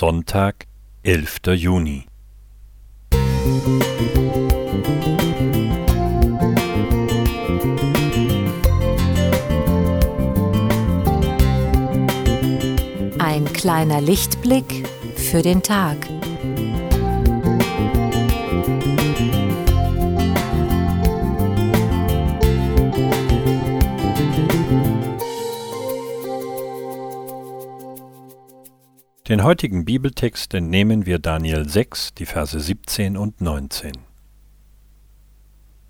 Sonntag, 11. Juni. Ein kleiner Lichtblick für den Tag. Den heutigen Bibeltext entnehmen wir Daniel 6, die Verse 17 und 19.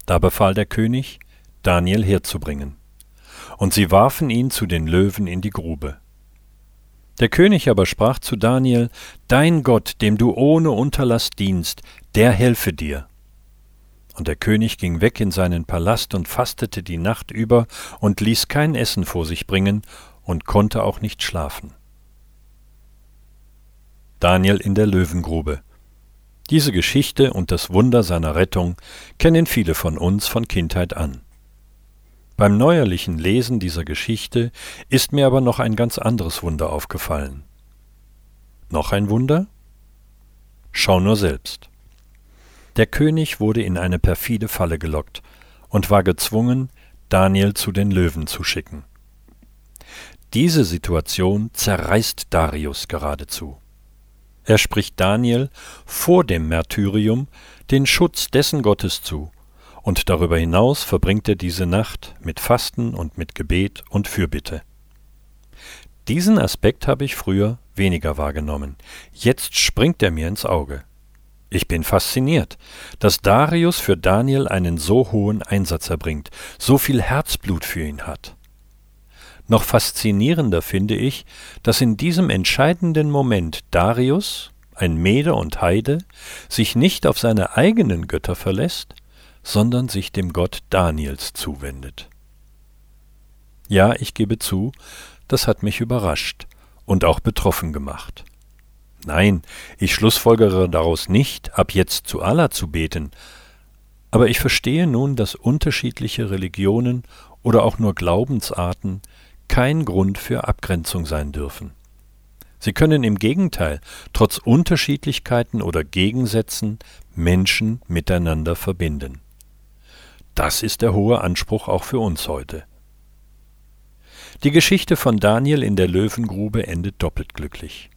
Da befahl der König, Daniel herzubringen. Und sie warfen ihn zu den Löwen in die Grube. Der König aber sprach zu Daniel, Dein Gott, dem du ohne Unterlass dienst, der helfe dir. Und der König ging weg in seinen Palast und fastete die Nacht über und ließ kein Essen vor sich bringen und konnte auch nicht schlafen. Daniel in der Löwengrube. Diese Geschichte und das Wunder seiner Rettung kennen viele von uns von Kindheit an. Beim neuerlichen Lesen dieser Geschichte ist mir aber noch ein ganz anderes Wunder aufgefallen. Noch ein Wunder? Schau nur selbst. Der König wurde in eine perfide Falle gelockt und war gezwungen, Daniel zu den Löwen zu schicken. Diese Situation zerreißt Darius geradezu. Er spricht Daniel vor dem Märtyrium den Schutz dessen Gottes zu, und darüber hinaus verbringt er diese Nacht mit Fasten und mit Gebet und Fürbitte. Diesen Aspekt habe ich früher weniger wahrgenommen. Jetzt springt er mir ins Auge. Ich bin fasziniert, dass Darius für Daniel einen so hohen Einsatz erbringt, so viel Herzblut für ihn hat. Noch faszinierender finde ich, dass in diesem entscheidenden Moment Darius, ein Mede und Heide, sich nicht auf seine eigenen Götter verlässt, sondern sich dem Gott Daniels zuwendet. Ja, ich gebe zu, das hat mich überrascht und auch betroffen gemacht. Nein, ich schlussfolgere daraus nicht, ab jetzt zu Allah zu beten, aber ich verstehe nun, dass unterschiedliche Religionen oder auch nur Glaubensarten kein Grund für Abgrenzung sein dürfen. Sie können im Gegenteil, trotz Unterschiedlichkeiten oder Gegensätzen, Menschen miteinander verbinden. Das ist der hohe Anspruch auch für uns heute. Die Geschichte von Daniel in der Löwengrube endet doppelt glücklich.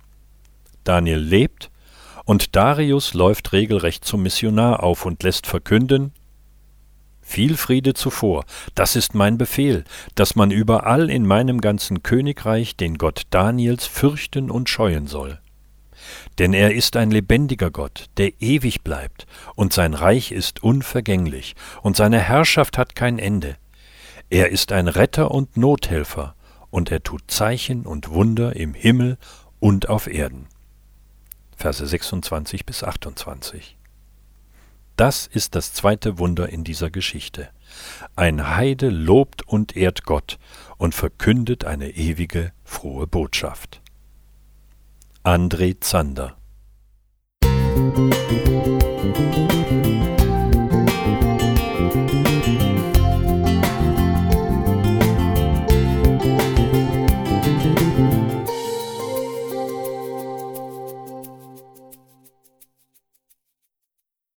Daniel lebt, und Darius läuft regelrecht zum Missionar auf und lässt verkünden, viel Friede zuvor, das ist mein Befehl, dass man überall in meinem ganzen Königreich den Gott Daniels fürchten und scheuen soll. Denn er ist ein lebendiger Gott, der ewig bleibt, und sein Reich ist unvergänglich, und seine Herrschaft hat kein Ende. Er ist ein Retter und Nothelfer, und er tut Zeichen und Wunder im Himmel und auf Erden. Verse 26 bis 28. Das ist das zweite Wunder in dieser Geschichte. Ein Heide lobt und ehrt Gott und verkündet eine ewige, frohe Botschaft. André Zander Musik